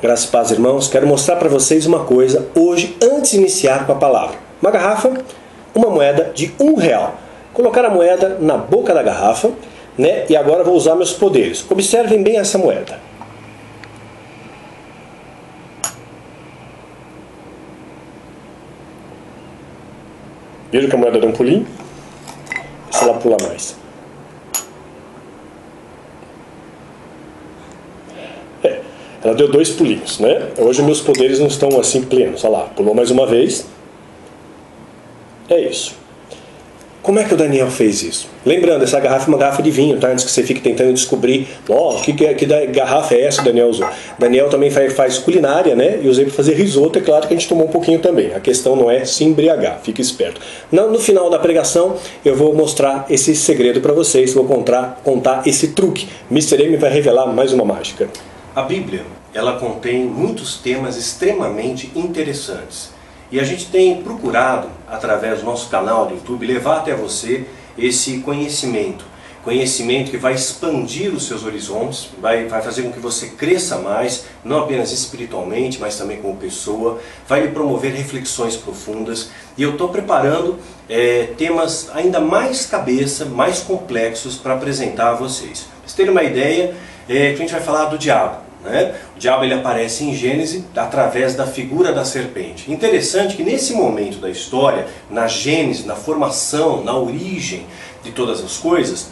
Graças a paz, irmãos, quero mostrar para vocês uma coisa hoje, antes de iniciar com a palavra. Uma garrafa, uma moeda de um real. Colocar a moeda na boca da garrafa, né? E agora vou usar meus poderes. Observem bem essa moeda. Veja que a moeda deu um pulinho. Se ela pula mais. Ela deu dois pulinhos, né? Hoje meus poderes não estão assim plenos. Olha lá, pulou mais uma vez. É isso. Como é que o Daniel fez isso? Lembrando, essa garrafa é uma garrafa de vinho, tá? Antes que você fique tentando descobrir, ó, oh, que, que, que garrafa é essa que o Daniel usou. Daniel também faz, faz culinária, né? E usei para fazer risoto, é claro que a gente tomou um pouquinho também. A questão não é se embriagar, fique esperto. No, no final da pregação, eu vou mostrar esse segredo para vocês, vou contar, contar esse truque. Mr. M vai revelar mais uma mágica. A Bíblia, ela contém muitos temas extremamente interessantes. E a gente tem procurado, através do nosso canal do YouTube, levar até você esse conhecimento. Conhecimento que vai expandir os seus horizontes, vai, vai fazer com que você cresça mais, não apenas espiritualmente, mas também como pessoa, vai lhe promover reflexões profundas. E eu estou preparando é, temas ainda mais cabeça, mais complexos para apresentar a vocês. Para vocês terem uma ideia, é, a gente vai falar do diabo. Né? O diabo ele aparece em Gênesis através da figura da serpente. Interessante que nesse momento da história, na Gênesis, na formação, na origem de todas as coisas,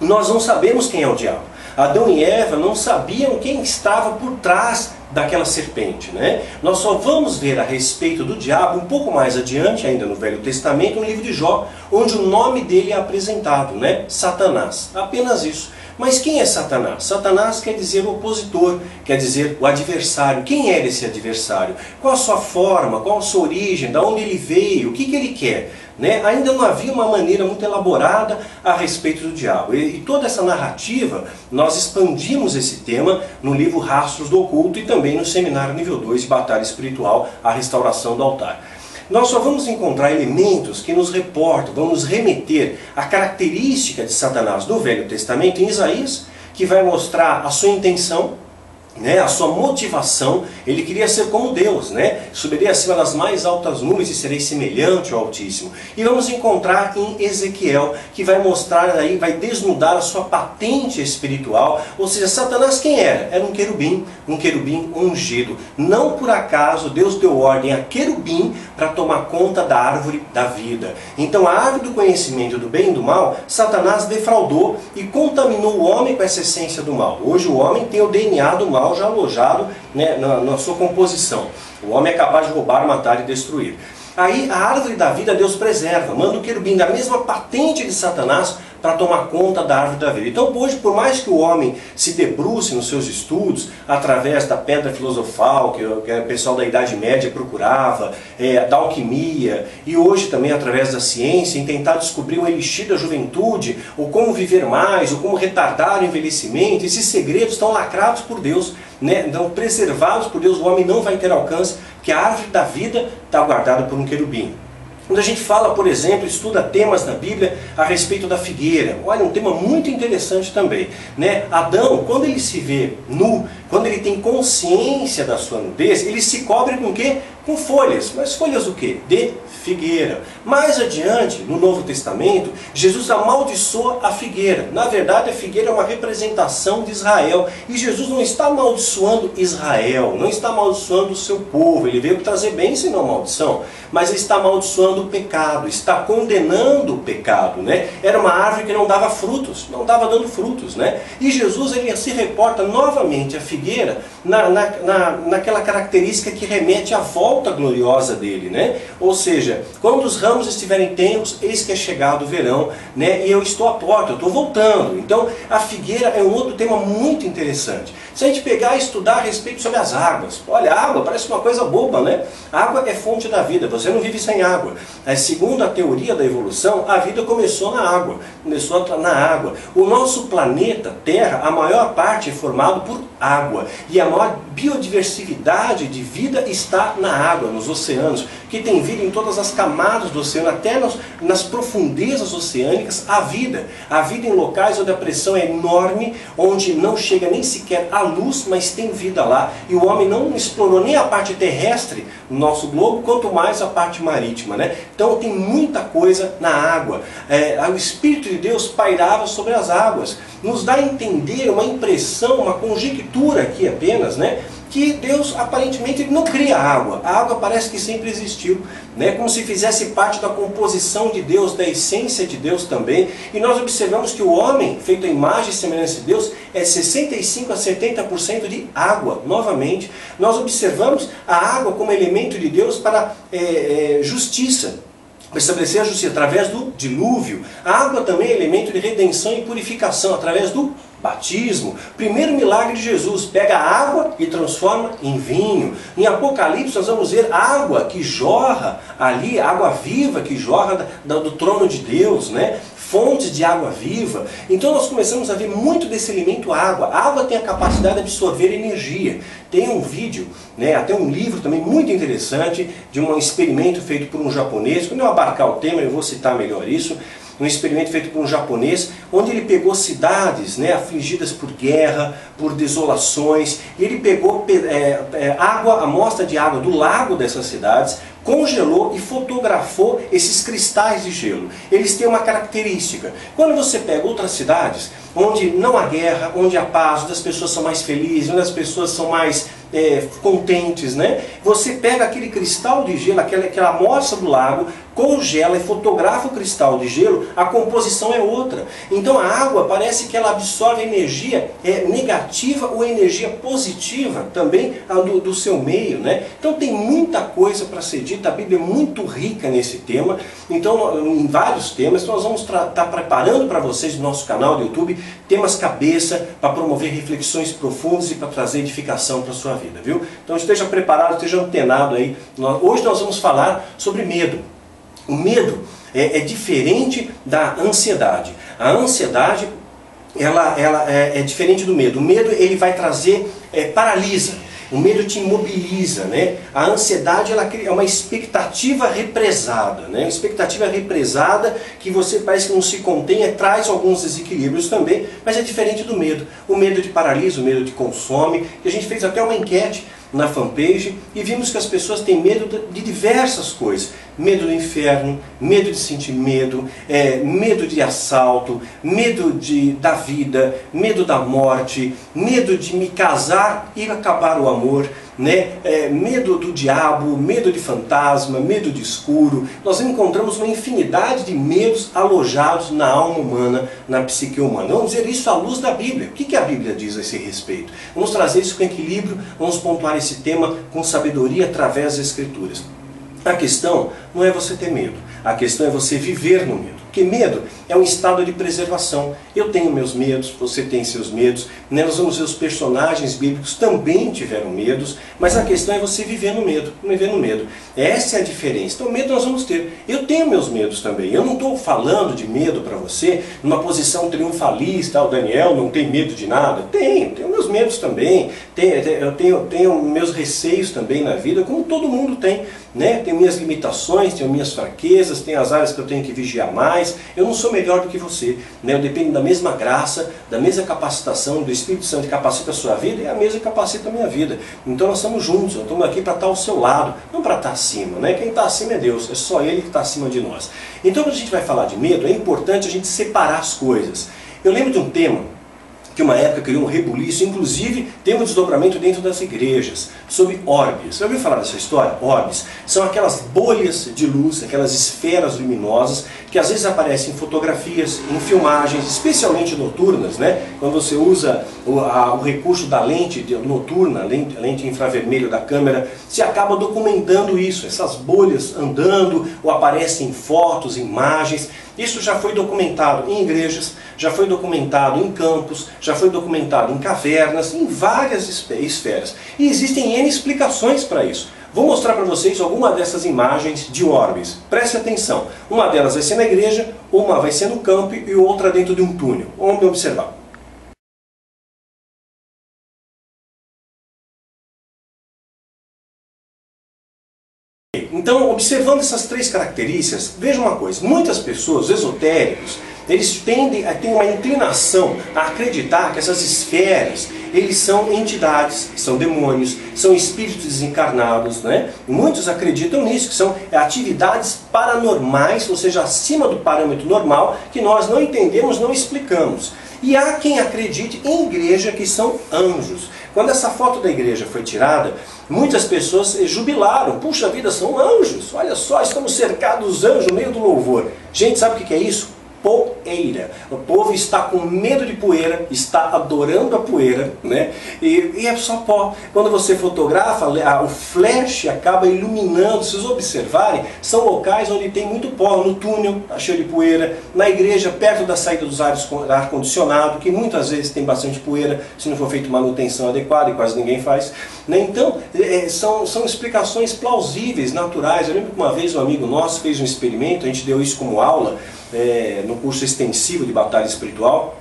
nós não sabemos quem é o diabo. Adão e Eva não sabiam quem estava por trás daquela serpente. Né? Nós só vamos ver a respeito do diabo um pouco mais adiante, ainda no Velho Testamento, no livro de Jó, onde o nome dele é apresentado, né? Satanás. Apenas isso. Mas quem é Satanás? Satanás quer dizer o opositor, quer dizer o adversário. Quem é esse adversário? Qual a sua forma? Qual a sua origem? Da onde ele veio? O que, que ele quer? Né? Ainda não havia uma maneira muito elaborada a respeito do diabo. E, e, toda essa narrativa, nós expandimos esse tema no livro Rastros do Oculto e também no seminário nível 2 de Batalha Espiritual, a restauração do altar nós só vamos encontrar elementos que nos reportam, vamos remeter a característica de Satanás do Velho Testamento em Isaías, que vai mostrar a sua intenção, né, a sua motivação, ele queria ser como Deus, né? Subirei acima das mais altas nuvens e serei semelhante ao Altíssimo. E vamos encontrar em Ezequiel, que vai mostrar aí, vai desnudar a sua patente espiritual, ou seja, Satanás quem era? Era um querubim, um querubim ungido. Não por acaso Deus deu ordem a querubim para tomar conta da árvore da vida. Então a árvore do conhecimento do bem e do mal, Satanás defraudou e contaminou o homem com essa essência do mal. Hoje o homem tem o DNA do mal mal já alojado né, na, na sua composição. O homem é capaz de roubar, matar e destruir. Aí a árvore da vida Deus preserva, manda o querubim da mesma patente de Satanás para tomar conta da árvore da vida. Então hoje, por mais que o homem se debruce nos seus estudos, através da pedra filosofal, que, o pessoal da Idade Média procurava, é, da alquimia, e hoje também através da ciência, em tentar descobrir o elixir da juventude, ou como viver mais, ou como retardar o envelhecimento, esses segredos estão lacrados por Deus, né? então preservados por Deus, o homem não vai ter alcance, que a árvore da vida está guardada por um querubim. Quando a gente fala, por exemplo, estuda temas na Bíblia a respeito da figueira, olha, um tema muito interessante também. Né? Adão, quando ele se vê nu, quando ele tem consciência da sua nudez, ele se cobre com o quê? Com folhas. Mas folhas o quê? De figueira. Mais adiante, no Novo Testamento, Jesus amaldiçoa a figueira. Na verdade, a figueira é uma representação de Israel. E Jesus não está amaldiçoando Israel, não está amaldiçoando o seu povo. Ele veio trazer bênção e não maldição. Mas está amaldiçoando o pecado, está condenando o pecado. Né? Era uma árvore que não dava frutos, não estava dando frutos. Né? E Jesus ele se reporta novamente à figueira na, na, na, naquela característica que remete à volta gloriosa dele. Né? Ou seja, quando os ramos estiverem tenros, eis que é chegado o verão, né? e eu estou à porta, eu estou voltando. Então, a figueira é um outro tema muito interessante. Se a gente pegar e estudar a respeito sobre as águas, olha, água parece uma coisa boba, né? A água é fonte da vida, você não vive sem água. Mas, segundo a teoria da evolução, a vida começou na água, começou na água. O nosso planeta Terra, a maior parte é formado por água, e a maior biodiversidade de vida está na água, nos oceanos, que tem vida em todas as camadas do oceano, até nas, nas profundezas oceânicas, há vida. Há vida em locais onde a pressão é enorme, onde não chega nem sequer a luz, mas tem vida lá. E o homem não explorou nem a parte terrestre do nosso globo, quanto mais a parte marítima. Né? Então tem muita coisa na água. É, o Espírito de Deus pairava sobre as águas. Nos dá a entender uma impressão, uma conjectura aqui apenas, né? Que Deus aparentemente não cria água. A água parece que sempre existiu, né? como se fizesse parte da composição de Deus, da essência de Deus também. E nós observamos que o homem, feito a imagem e semelhança de Deus, é 65 a 70% de água. Novamente, nós observamos a água como elemento de Deus para é, é, justiça para estabelecer a justiça através do dilúvio. A água também é elemento de redenção e purificação através do batismo. Primeiro milagre de Jesus, pega a água e transforma em vinho. Em Apocalipse nós vamos ver água que jorra ali, água viva que jorra do trono de Deus, né? fontes de água viva. Então nós começamos a ver muito desse elemento água. A água tem a capacidade de absorver energia. Tem um vídeo, né, até um livro também muito interessante, de um experimento feito por um japonês. Quando eu abarcar o tema eu vou citar melhor isso um experimento feito por um japonês, onde ele pegou cidades né, afligidas por guerra, por desolações, e ele pegou é, é, água, amostra de água do lago dessas cidades, congelou e fotografou esses cristais de gelo. Eles têm uma característica. Quando você pega outras cidades, onde não há guerra, onde há paz, onde as pessoas são mais felizes, onde as pessoas são mais é, contentes, né? Você pega aquele cristal de gelo, aquela, aquela amostra do lago, congela e fotografa o cristal de gelo, a composição é outra. Então a água parece que ela absorve energia é, negativa ou energia positiva também do, do seu meio, né? Então tem muita coisa para ser dita, a Bíblia é muito rica nesse tema, então em vários temas, nós vamos estar tá preparando para vocês no nosso canal do YouTube temas cabeça para promover reflexões profundas e para trazer edificação para a sua vida, viu? Então esteja preparado, esteja antenado aí. Hoje nós vamos falar sobre medo. O medo é, é diferente da ansiedade. A ansiedade ela, ela é, é, diferente do medo. O medo ele vai trazer, é, paralisa. O medo te imobiliza, né? A ansiedade ela é uma expectativa represada, né? Expectativa represada que você parece que não se contém, traz alguns desequilíbrios também, mas é diferente do medo. O medo te paralisa, o medo te consome. E a gente fez até uma enquete na fanpage e vimos que as pessoas têm medo de diversas coisas. Medo do inferno, medo de sentir medo, é, medo de assalto, medo de, da vida, medo da morte, medo de me casar e acabar o amor, né? É, medo do diabo, medo de fantasma, medo de escuro. Nós encontramos uma infinidade de medos alojados na alma humana, na psique humana. Vamos dizer isso à luz da Bíblia. O que, que a Bíblia diz a esse respeito? Vamos trazer isso com equilíbrio, vamos pontuar esse tema com sabedoria através das Escrituras. A questão não é você ter medo, a questão é você viver no medo. Porque medo é um estado de preservação. Eu tenho meus medos, você tem seus medos. Né? Nós vamos ver os personagens bíblicos também tiveram medos, mas a questão é você viver no medo, viver no medo. Essa é a diferença. Então medo nós vamos ter. Eu tenho meus medos também. Eu não estou falando de medo para você numa posição triunfalista. O Daniel não tem medo de nada. Tenho, tenho meus medos também. Tenho, eu tenho, tenho meus receios também na vida, como todo mundo tem. Né? Tenho minhas limitações, tenho minhas fraquezas, tenho as áreas que eu tenho que vigiar mais mais, eu não sou melhor do que você. Né? Eu dependo da mesma graça, da mesma capacitação, do Espírito Santo que capacita a sua vida e a mesma capacita a minha vida. Então nós estamos juntos, eu estou aqui para estar ao seu lado, não para estar acima. Né? Quem está acima é Deus, é só Ele que está acima de nós. Então quando a gente vai falar de medo, é importante a gente separar as coisas. Eu lembro de um tema que uma época criou um rebuliço, inclusive tem um desdobramento dentro das igrejas, sobre orbes. Você ouviu falar dessa história? Orbes são aquelas bolhas de luz, aquelas esferas luminosas que às vezes aparecem em fotografias, em filmagens, especialmente noturnas, né? quando você usa o, a, o recurso da lente noturna, lente, lente infravermelho da câmera, se acaba documentando isso, essas bolhas andando ou aparecem em fotos, imagens. Isso já foi documentado em igrejas, já foi documentado em campos, já foi documentado em cavernas, em várias esferas. E existem N explicações para isso. Vou mostrar para vocês alguma dessas imagens de orbes. Preste atenção. Uma delas vai ser na igreja, uma vai ser no campo e outra dentro de um túnel. Vamos observar. observando essas três características, veja uma coisa: muitas pessoas, esotéricos, eles tendem a ter uma inclinação a acreditar que essas esferas eles são entidades, são demônios, são espíritos desencarnados, né? Muitos acreditam nisso, que são atividades paranormais, ou seja, acima do parâmetro normal, que nós não entendemos, não explicamos. E há quem acredite em igreja que são anjos. Quando essa foto da igreja foi tirada, muitas pessoas jubilaram. Puxa vida, são anjos. Olha só, estamos cercados anjos no meio do louvor. Gente, sabe o que é isso? Poeira. O povo está com medo de poeira, está adorando a poeira, né? E, e é só pó. Quando você fotografa, o flash acaba iluminando. Se vocês observarem, são locais onde tem muito pó. No túnel está cheio de poeira, na igreja, perto da saída dos ar-condicionado, que muitas vezes tem bastante poeira, se não for feita manutenção adequada, e quase ninguém faz. Né? Então, é, são, são explicações plausíveis, naturais. Eu lembro que uma vez um amigo nosso fez um experimento, a gente deu isso como aula, é, no curso extensivo de batalha espiritual,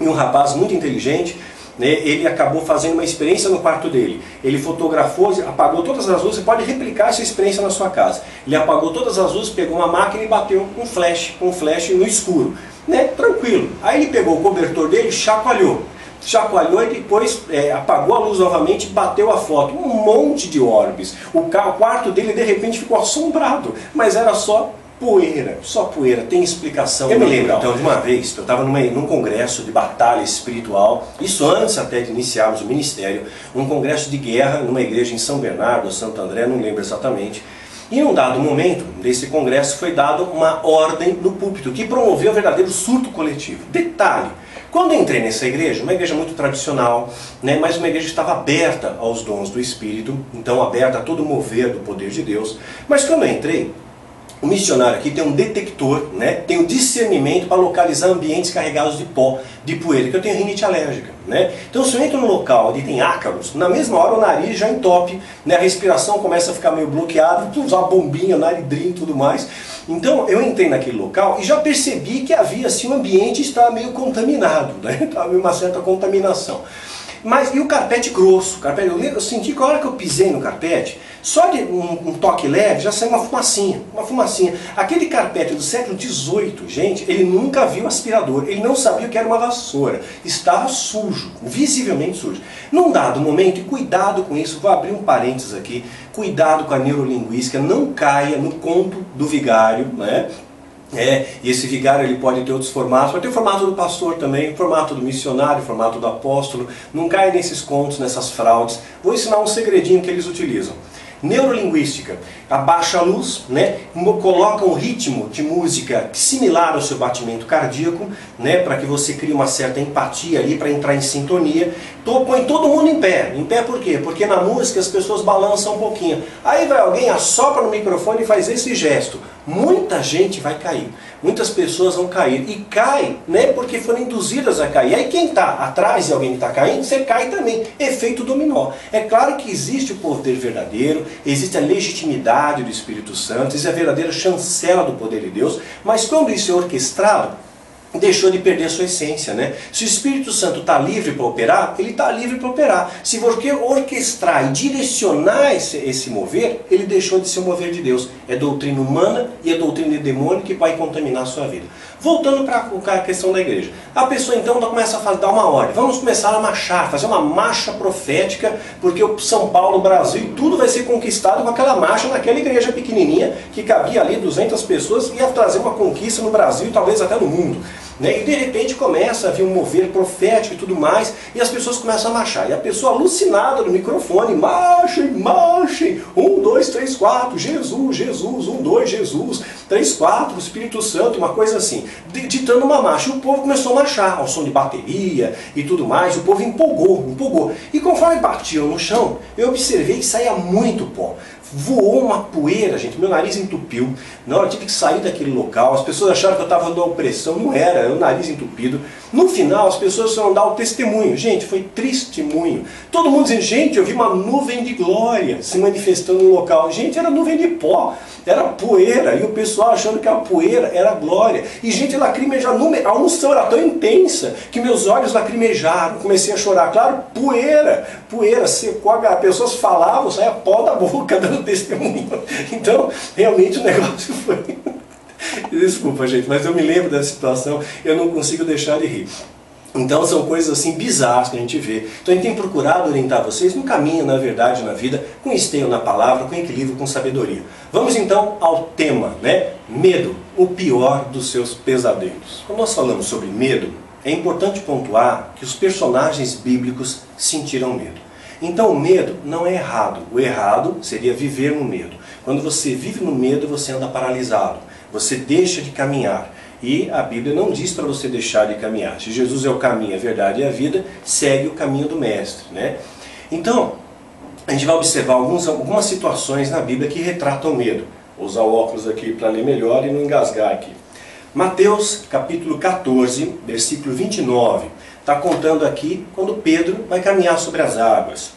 e um rapaz muito inteligente, né, ele acabou fazendo uma experiência no quarto dele. Ele fotografou, apagou todas as luzes, você pode replicar essa experiência na sua casa. Ele apagou todas as luzes, pegou uma máquina e bateu um flash, um flash no escuro. Né, tranquilo. Aí ele pegou o cobertor dele, chacoalhou. Chacoalhou e depois é, apagou a luz novamente e bateu a foto. Um monte de orbes. O quarto dele de repente ficou assombrado, mas era só poeira, só poeira, tem explicação. Eu me lembro então de uma vez eu estava num congresso de batalha espiritual, isso antes até de iniciarmos o ministério, um congresso de guerra numa igreja em São Bernardo, Santo André, não lembro exatamente. E em um dado momento desse congresso foi dada uma ordem no púlpito que promoveu um verdadeiro surto coletivo. Detalhe, quando eu entrei nessa igreja, uma igreja muito tradicional, né, mas uma igreja que estava aberta aos dons do Espírito, então aberta a todo mover do poder de Deus. Mas quando eu entrei, o missionário aqui tem um detector, né? tem o um discernimento para localizar ambientes carregados de pó, de poeira, que eu tenho rinite alérgica. Né? Então se eu entro num local onde tem ácaros, na mesma hora o nariz já entope, né? a respiração começa a ficar meio bloqueada, usar uma bombinha, naridrim e tudo mais. Então eu entrei naquele local e já percebi que havia assim, um ambiente estava meio contaminado, né? estava uma certa contaminação. Mas e o carpete grosso? Carpete, eu, eu senti que a hora que eu pisei no carpete, só de um, um, toque leve já saiu uma fumacinha, uma fumacinha. Aquele carpete do século XVIII, gente, ele nunca viu aspirador, ele não sabia o que era uma vassoura. Estava sujo, visivelmente sujo. Num dado momento, e cuidado com isso, vou abrir um parênteses aqui, cuidado com a neurolinguística, não caia no conto do vigário, né? É, e esse vigário ele pode ter outros formatos, pode ter o formato do pastor também, o formato do missionário, o formato do apóstolo. Não caia nesses contos, nessas fraudes. Vou ensinar um segredinho que eles utilizam. Neurolinguística, abaixa a luz, né, coloca um ritmo de música similar ao seu batimento cardíaco, né, para que você crie uma certa empatia ali, para entrar em sintonia. Tô, põe todo mundo em pé. Em pé por quê? Porque na música as pessoas balançam um pouquinho. Aí vai alguém, assopra no microfone e faz esse gesto. Muita gente vai cair muitas pessoas vão cair. E cai, né, porque foram induzidas a cair. Aí quem está atrás de alguém que está caindo, você cai também. Efeito dominó. É claro que existe o poder verdadeiro, existe a legitimidade do Espírito Santo, existe a verdadeira chancela do poder de Deus, mas quando isso é orquestrado, deixou de perder sua essência. Né? Se o Espírito Santo está livre para operar, ele está livre para operar. Se você orquestrar e direcionar esse, esse mover, ele deixou de ser o mover de Deus. É doutrina humana e é doutrina de demônio que vai contaminar a sua vida. Voltando para a questão da igreja. A pessoa então começa a dar uma ordem. Vamos começar a marchar, fazer uma marcha profética, porque o São Paulo, Brasil, tudo vai ser conquistado com aquela marcha naquela igreja pequenininha que cabia ali 200 pessoas e ia trazer uma conquista no Brasil e talvez até no mundo. Né? E de repente começa a vir um mover profético e tudo mais, e as pessoas começam a marchar. E a pessoa alucinada no microfone, marchem, marchem, um, dois, três, quatro, Jesus, Jesus, um, dois, Jesus, três, quatro, Espírito Santo, uma coisa assim, ditando uma marcha. E o povo começou a marchar, ao som de bateria e tudo mais, o povo empolgou, empolgou. E conforme batiam no chão, eu observei que saía muito pó voou uma poeira, gente, meu nariz entupiu. Não, eu tive que sair daquele local. As pessoas acharam que eu estava dando opressão, não era, era o nariz entupido. No final, as pessoas foram dar o testemunho. Gente, foi testemunho. Todo mundo dizendo, gente, eu vi uma nuvem de glória se manifestando no local. Gente, era nuvem de pó, era poeira. E o pessoal achando que a poeira era glória. E gente lacrimejava. A unção era tão intensa que meus olhos lacrimejaram. Comecei a chorar. Claro, poeira, poeira, secou. As pessoas falavam, saia pó da boca, dando testemunho. Então, realmente o negócio foi. Desculpa, gente, mas eu me lembro da situação, eu não consigo deixar de rir. Então são coisas assim bizarras que a gente vê. Então a gente tem procurado orientar vocês no caminho, na verdade, na vida, com esteio na palavra, com equilíbrio, com sabedoria. Vamos então ao tema, né? Medo, o pior dos seus pesadelos. Quando nós falamos sobre medo, é importante pontuar que os personagens bíblicos sentiram medo. Então o medo não é errado. O errado seria viver no medo. Quando você vive no medo, você anda paralisado. Você deixa de caminhar. E a Bíblia não diz para você deixar de caminhar. Se Jesus é o caminho, a verdade e a vida, segue o caminho do Mestre. Né? Então, a gente vai observar alguns, algumas situações na Bíblia que retratam o medo. Vou usar o óculos aqui para ler melhor e não engasgar aqui. Mateus capítulo 14, versículo 29, está contando aqui quando Pedro vai caminhar sobre as águas.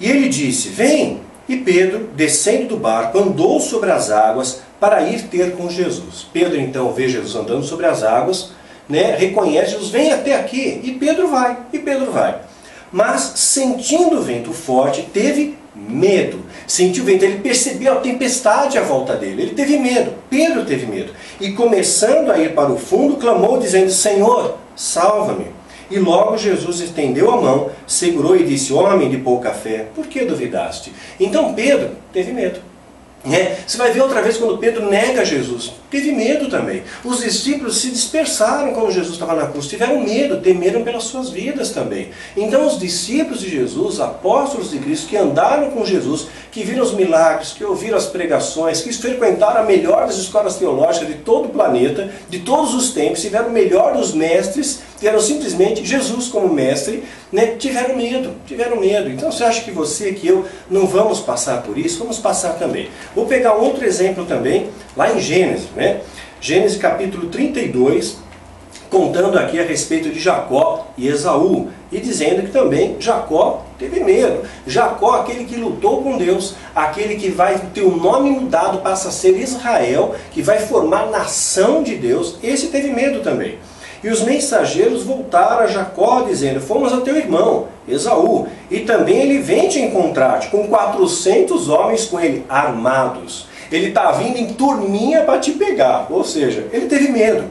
E ele disse: Vem! E Pedro, descendo do barco, andou sobre as águas para ir ter com Jesus. Pedro então vê Jesus andando sobre as águas, né, reconhece Jesus, vem até aqui. E Pedro vai, e Pedro vai. Mas sentindo o vento forte, teve medo. Sentiu o vento, ele percebeu a tempestade à volta dele. Ele teve medo. Pedro teve medo. E começando a ir para o fundo, clamou dizendo: Senhor, salva-me. E logo Jesus estendeu a mão, segurou e disse: Homem de pouca fé, por que duvidaste? Então Pedro teve medo. É, você vai ver outra vez quando Pedro nega Jesus. Teve medo também. Os discípulos se dispersaram quando Jesus estava na cruz. Tiveram medo, temeram pelas suas vidas também. Então os discípulos de Jesus, apóstolos de Cristo, que andaram com Jesus, que viram os milagres, que ouviram as pregações, que frequentaram a melhor das escolas teológicas de todo o planeta, de todos os tempos, tiveram o melhor dos mestres, tiveram simplesmente Jesus como mestre, né, tiveram medo, tiveram medo. Então você acha que você, que eu, não vamos passar por isso? Vamos passar também. Vou pegar outro exemplo também, lá em Gênesis, né? Gênesis capítulo 32, contando aqui a respeito de Jacó e Esaú, e dizendo que também Jacó teve medo. Jacó, aquele que lutou com Deus, aquele que vai ter o nome mudado, passa a ser Israel, que vai formar nação de Deus, esse teve medo também. E os mensageiros voltaram a Jacó, dizendo: Fomos a teu irmão, Esaú, e também ele vem te encontrar-te, com 400 homens com ele, armados. Ele está vindo em turminha para te pegar. Ou seja, ele teve medo.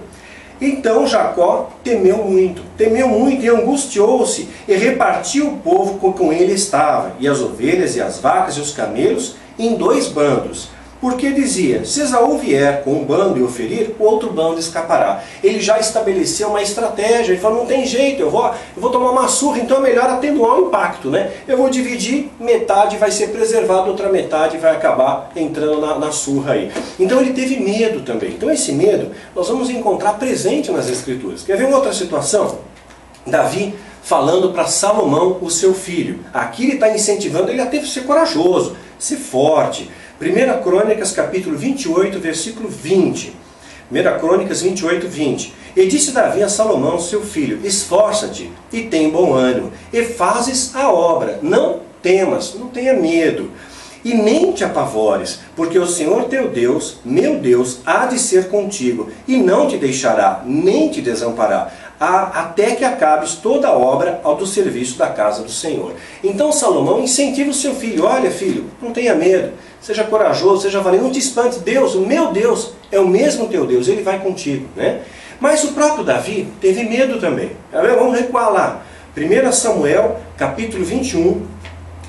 Então Jacó temeu muito, temeu muito e angustiou-se, e repartiu o povo com quem ele estava, e as ovelhas e as vacas e os camelos, em dois bandos porque dizia: se Esaú vier com um bando e o ferir, o outro bando escapará. Ele já estabeleceu uma estratégia, ele falou: não tem jeito, eu vou, eu vou tomar uma surra, então é melhor atenuar o impacto. Né? Eu vou dividir, metade vai ser preservada, outra metade vai acabar entrando na, na surra aí. Então ele teve medo também. Então esse medo nós vamos encontrar presente nas Escrituras. Quer ver uma outra situação? Davi falando para Salomão, o seu filho. Aqui ele está incentivando ele a ter ser corajoso, ser forte. 1 Crônicas capítulo 28, versículo 20. 1 Crônicas 28, 20. E disse Davi a Salomão, seu filho, esforça-te e tem bom ânimo, e fazes a obra, não temas, não tenha medo, e nem te apavores, porque o Senhor teu Deus, meu Deus, há de ser contigo, e não te deixará, nem te desamparará até que acabes toda a obra ao do serviço da casa do Senhor. Então Salomão incentiva o seu filho: olha, filho, não tenha medo, seja corajoso, seja valente, não te espante. Deus, o meu Deus, é o mesmo teu Deus, ele vai contigo. Né? Mas o próprio Davi teve medo também. Vamos recuar lá. 1 Samuel, capítulo 21,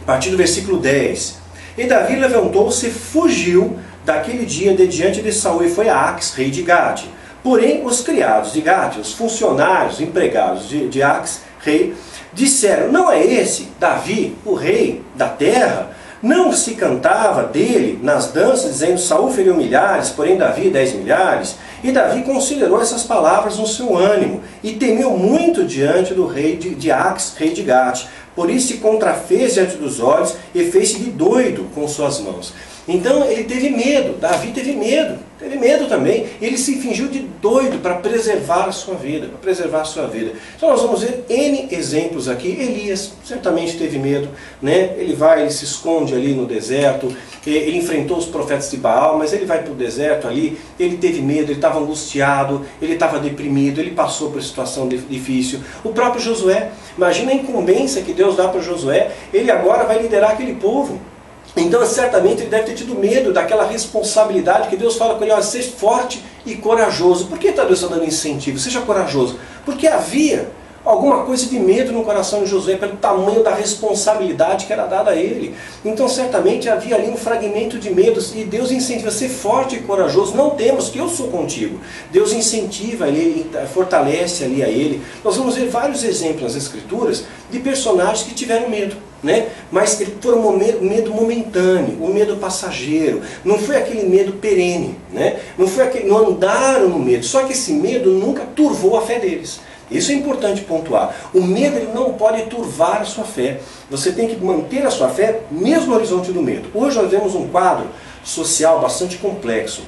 a partir do versículo 10. E Davi levantou-se fugiu daquele dia de diante de Saul e foi a Ax, rei de Gade. Porém, os criados de Gade, os funcionários, empregados de, de Ax, rei, disseram: Não é esse Davi, o rei da terra? Não se cantava dele nas danças, dizendo: Saul feriu milhares, porém Davi dez milhares? E Davi considerou essas palavras no seu ânimo e temeu muito diante do rei de, de Ax, rei de Gate. Por isso se contrafez diante dos olhos e fez-se doido com suas mãos. Então ele teve medo, Davi teve medo, teve medo também. Ele se fingiu de doido para preservar a sua vida, para preservar sua vida. Então nós vamos ver N exemplos aqui. Elias certamente teve medo, né? ele vai, ele se esconde ali no deserto, ele enfrentou os profetas de Baal, mas ele vai para o deserto ali, ele teve medo, ele estava angustiado, ele estava deprimido, ele passou por situação difícil. O próprio Josué, imagina a incumbência que Deus dá para Josué, ele agora vai liderar aquele povo. Então, certamente, ele deve ter tido medo daquela responsabilidade que Deus fala com ele: seja forte e corajoso. Por que Deus está dando incentivo? Seja corajoso. Porque havia alguma coisa de medo no coração de Josué pelo tamanho da responsabilidade que era dada a ele. Então, certamente havia ali um fragmento de medos e Deus incentiva ser forte e corajoso. Não temos, que eu sou contigo. Deus incentiva ele, fortalece ali a ele. Nós vamos ver vários exemplos nas Escrituras de personagens que tiveram medo. Né? Mas foi um medo momentâneo, um medo passageiro, não foi aquele medo perene, né? não, foi aquele, não andaram no medo, só que esse medo nunca turvou a fé deles. Isso é importante pontuar. O medo ele não pode turvar a sua fé. Você tem que manter a sua fé mesmo no horizonte do medo. Hoje nós vemos um quadro social bastante complexo.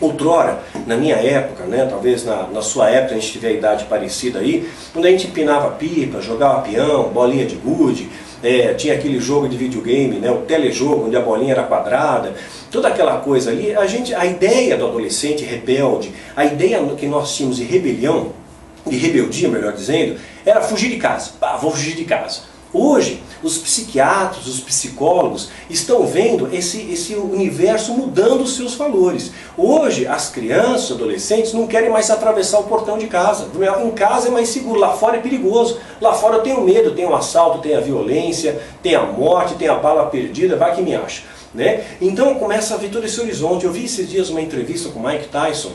Outrora, na minha época, né, talvez na, na sua época a gente tiver a idade parecida aí, quando a gente empinava pipa, jogava peão, bolinha de gude, é, tinha aquele jogo de videogame, né, o telejogo, onde a bolinha era quadrada, toda aquela coisa ali, a, gente, a ideia do adolescente rebelde, a ideia que nós tínhamos de rebelião, de rebeldia, melhor dizendo, era fugir de casa. Ah, vou fugir de casa. Hoje, os psiquiatras, os psicólogos estão vendo esse, esse universo mudando os seus valores. Hoje, as crianças, adolescentes, não querem mais atravessar o portão de casa. Em casa é mais seguro, lá fora é perigoso. Lá fora eu tenho medo, tem o assalto, tem a violência, tem a morte, tem a bala perdida, vai que me acha. Né? Então começa a ver todo esse horizonte. Eu vi esses dias uma entrevista com Mike Tyson,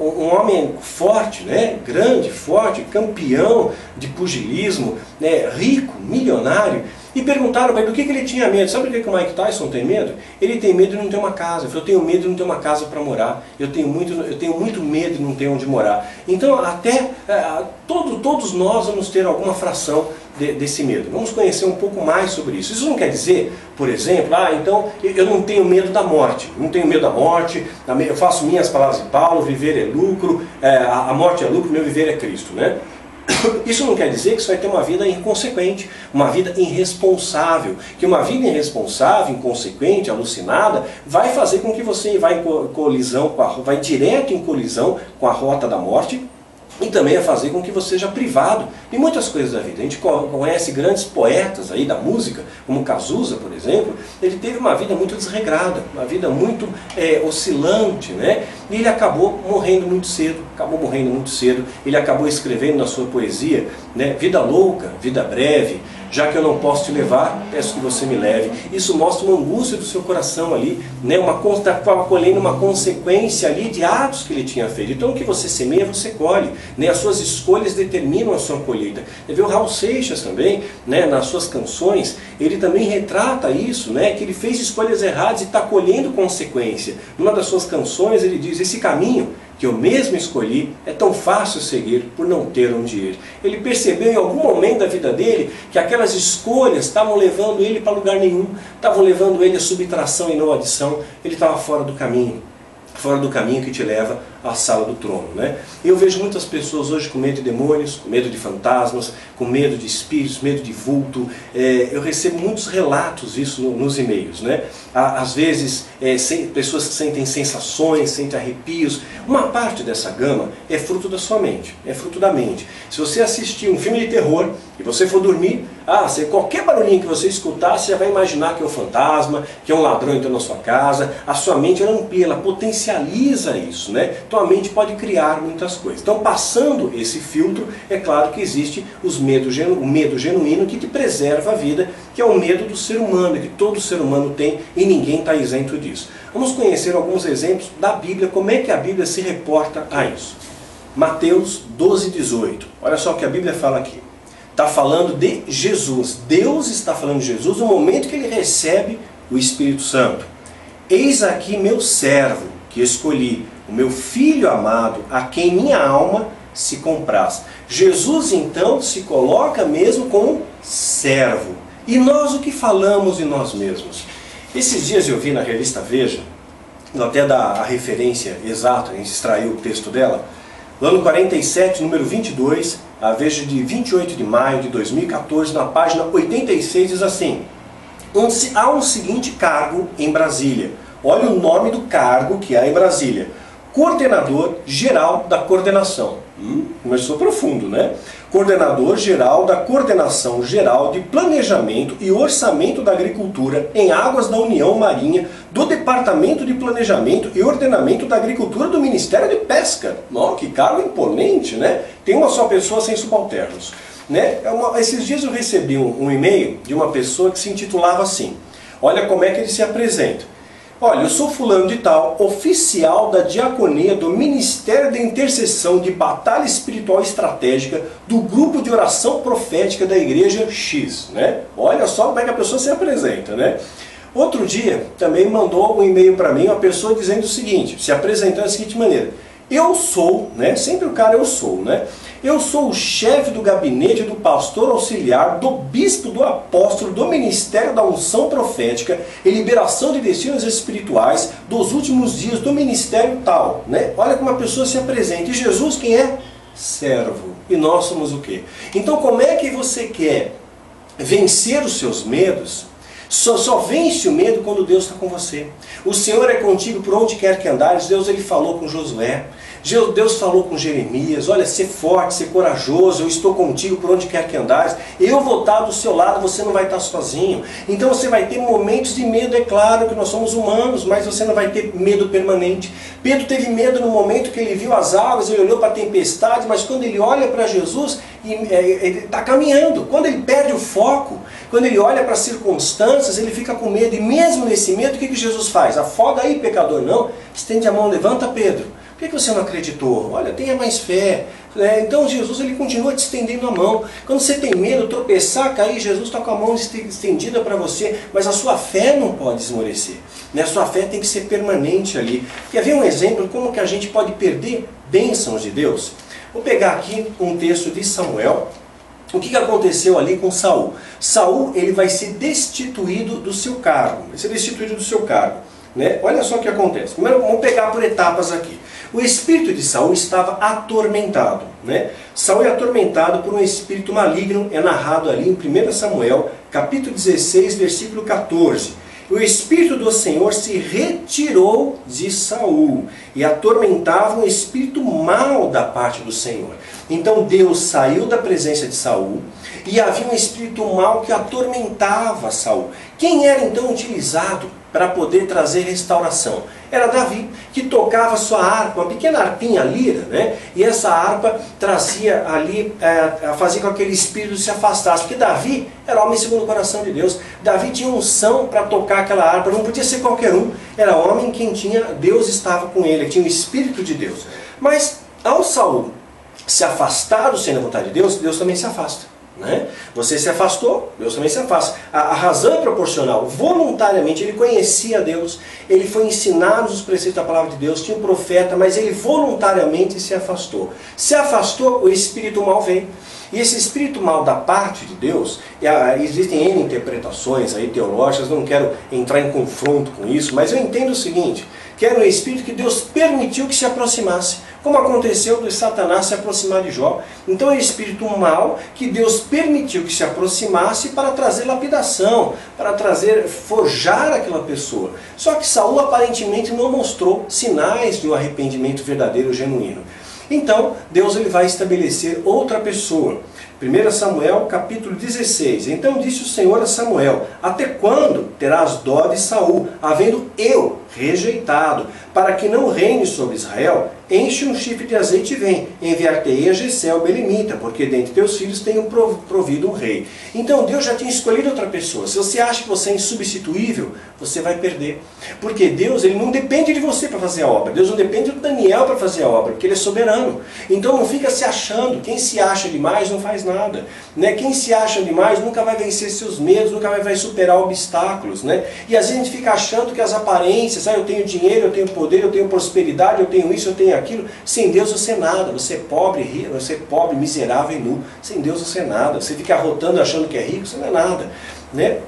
um homem forte, né? grande, forte, campeão de pugilismo, né? rico, milionário, e perguntaram para ele do que, que ele tinha medo. Sabe do que, o Mike Tyson tem medo? Ele tem medo de não ter uma casa. Eu tenho medo de não ter uma casa para morar. Eu tenho, muito, eu tenho muito medo de não ter onde morar. Então, até é, todo, todos nós vamos ter alguma fração de, desse medo. Vamos conhecer um pouco mais sobre isso. Isso não quer dizer, por exemplo, ah, então eu não tenho medo da morte. Não tenho medo da morte. Eu faço minhas palavras de Paulo, viver é lucro, é, a morte é lucro, meu viver é Cristo. Né? Isso não quer dizer que você vai ter uma vida inconsequente, uma vida irresponsável. Que uma vida irresponsável, inconsequente, alucinada, vai fazer com que você vá em colisão, vai direto em colisão com a rota da morte e também a fazer com que você seja privado de muitas coisas da vida. A gente conhece grandes poetas aí da música, como Cazuza, por exemplo, ele teve uma vida muito desregrada, uma vida muito é, oscilante, né? E ele acabou morrendo muito cedo, acabou morrendo muito cedo, ele acabou escrevendo na sua poesia, né, vida louca, vida breve, já que eu não posso te levar, peço que você me leve. Isso mostra uma angústia do seu coração ali, né? uma estava colhendo uma consequência ali de atos que ele tinha feito. Então o que você semeia, você colhe. Né? As suas escolhas determinam a sua colheita. Você vê o Raul Seixas também, né? nas suas canções, ele também retrata isso, né? que ele fez escolhas erradas e está colhendo consequência. Numa das suas canções ele diz, esse caminho que eu mesmo escolhi, é tão fácil seguir por não ter onde ir. Ele percebeu em algum momento da vida dele que aquelas escolhas estavam levando ele para lugar nenhum, estavam levando ele a subtração e não adição, ele estava fora do caminho fora do caminho que te leva à sala do trono. Né? Eu vejo muitas pessoas hoje com medo de demônios, com medo de fantasmas, com medo de espíritos, medo de vulto. É, eu recebo muitos relatos disso no, nos e-mails. Né? Às vezes, é, sem, pessoas que sentem sensações, sentem arrepios. Uma parte dessa gama é fruto da sua mente, é fruto da mente. Se você assistir um filme de terror e você for dormir, ah, se qualquer barulhinho que você escutar, você vai imaginar que é um fantasma, que é um ladrão entrando na sua casa. A sua mente ela amplia, ela potencializa isso. Né? Então a mente pode criar muitas coisas. Então, passando esse filtro, é claro que existe os o medo genuíno que te preserva a vida, que é o medo do ser humano, que todo ser humano tem e ninguém está isento disso. Vamos conhecer alguns exemplos da Bíblia, como é que a Bíblia se reporta a isso. Mateus 12, 18. Olha só o que a Bíblia fala aqui está falando de Jesus. Deus está falando de Jesus no momento que ele recebe o Espírito Santo. Eis aqui meu servo que escolhi, o meu filho amado, a quem minha alma se compraz. Jesus então se coloca mesmo como servo. E nós o que falamos de nós mesmos? Esses dias eu vi na revista Veja, até dar a referência exata, a gente extraiu o texto dela, no ano 47, número 22, a Veja de 28 de maio de 2014, na página 86, diz assim: Há um seguinte cargo em Brasília. Olha o nome do cargo que há em Brasília: Coordenador Geral da Coordenação. Hum, começou profundo, né? Coordenador geral da Coordenação Geral de Planejamento e Orçamento da Agricultura em Águas da União Marinha do Departamento de Planejamento e Ordenamento da Agricultura do Ministério de Pesca. Nossa, que cargo imponente, né? Tem uma só pessoa sem subalternos. Né? É uma, esses dias eu recebi um, um e-mail de uma pessoa que se intitulava assim. Olha como é que ele se apresenta. Olha, eu sou fulano de tal, oficial da diaconia do Ministério de Intercessão de Batalha Espiritual Estratégica do grupo de oração profética da igreja X, né? Olha só como é que a pessoa se apresenta, né? Outro dia também mandou um e-mail para mim uma pessoa dizendo o seguinte, se apresentando da seguinte maneira: Eu sou, né? Sempre o cara eu sou, né? Eu sou o chefe do gabinete do pastor auxiliar, do bispo, do apóstolo, do ministério da unção profética e liberação de destinos espirituais dos últimos dias do ministério tal. Né? Olha como a pessoa se apresenta. E Jesus quem é? Servo. E nós somos o quê? Então como é que você quer vencer os seus medos? Só, só vence o medo quando Deus está com você. O Senhor é contigo por onde quer que andares. Deus ele falou com Josué. Deus falou com Jeremias, olha, ser forte, ser corajoso, eu estou contigo por onde quer que andares, eu vou estar do seu lado, você não vai estar sozinho. Então você vai ter momentos de medo, é claro que nós somos humanos, mas você não vai ter medo permanente. Pedro teve medo no momento que ele viu as águas, ele olhou para a tempestade, mas quando ele olha para Jesus, é, ele está caminhando. Quando ele perde o foco, quando ele olha para as circunstâncias, ele fica com medo, e mesmo nesse medo, o que, que Jesus faz? Afoga aí, pecador, não, estende a mão, levanta Pedro. Por que você não acreditou? Olha, tenha mais fé. É, então Jesus ele continua te estendendo a mão. Quando você tem medo, tropeçar, cair, Jesus está com a mão estendida para você, mas a sua fé não pode esmorecer. Né? A sua fé tem que ser permanente ali. Quer ver um exemplo como que a gente pode perder bênçãos de Deus? Vou pegar aqui um texto de Samuel. O que, que aconteceu ali com Saul? Saul ele vai ser destituído do seu cargo. Vai ser destituído do seu cargo. Né? Olha só o que acontece. Primeiro, vamos pegar por etapas aqui. O espírito de Saul estava atormentado. Né? Saul é atormentado por um espírito maligno, é narrado ali em 1 Samuel, capítulo 16, versículo 14. O espírito do Senhor se retirou de Saul e atormentava um espírito mau da parte do Senhor. Então Deus saiu da presença de Saul e havia um espírito mau que atormentava Saul. Quem era então utilizado para poder trazer restauração. Era Davi, que tocava sua harpa, uma pequena harpinha lira, né? e essa harpa trazia ali, é, fazia com que aquele espírito se afastasse, porque Davi era homem segundo o coração de Deus. Davi tinha unção para tocar aquela harpa, não podia ser qualquer um, era homem quem tinha, Deus estava com ele, tinha o Espírito de Deus. Mas ao Saul se afastar do sendo da vontade de Deus, Deus também se afasta. Né? Você se afastou, Deus também se afasta. A, a, razão é proporcional. Voluntariamente, ele conhecia Deus, ele foi ensinado os preceitos da palavra de Deus, tinha um profeta, mas ele voluntariamente se afastou. Se afastou, o espírito mal veio. E esse espírito mal da parte de Deus, existem N interpretações aí teológicas, não quero entrar em confronto com isso, mas eu entendo o seguinte, que era um espírito que Deus permitiu que se aproximasse como aconteceu do Satanás se aproximar de Jó. Então é espírito mal que Deus permitiu que se aproximasse para trazer lapidação, para trazer forjar aquela pessoa. Só que Saul aparentemente não mostrou sinais de um arrependimento verdadeiro, genuíno. Então, Deus ele vai estabelecer outra pessoa. 1 Samuel capítulo 16. Então disse o Senhor a Samuel: Até quando terás dó de Saul, havendo eu rejeitado, para que não reine sobre Israel? Enche um chifre de azeite e vem, enviar-te-ei a Gessel Belemita, porque dentre teus filhos tenho provido um rei. Então Deus já tinha escolhido outra pessoa. Se você acha que você é insubstituível, você vai perder. Porque Deus ele não depende de você para fazer a obra. Deus não depende do Daniel para fazer a obra, porque ele é soberano. Então não fica se achando. Quem se acha demais não faz nada. Né? Quem se acha demais nunca vai vencer seus medos, nunca vai, vai superar obstáculos. Né? E às vezes a gente fica achando que as aparências, ah, eu tenho dinheiro, eu tenho poder, eu tenho prosperidade, eu tenho isso, eu tenho aquilo. Sem Deus você é nada. Você é pobre, você é pobre, miserável e nu. Sem Deus você é nada. Você fica arrotando achando que é rico, você não é nada. Né?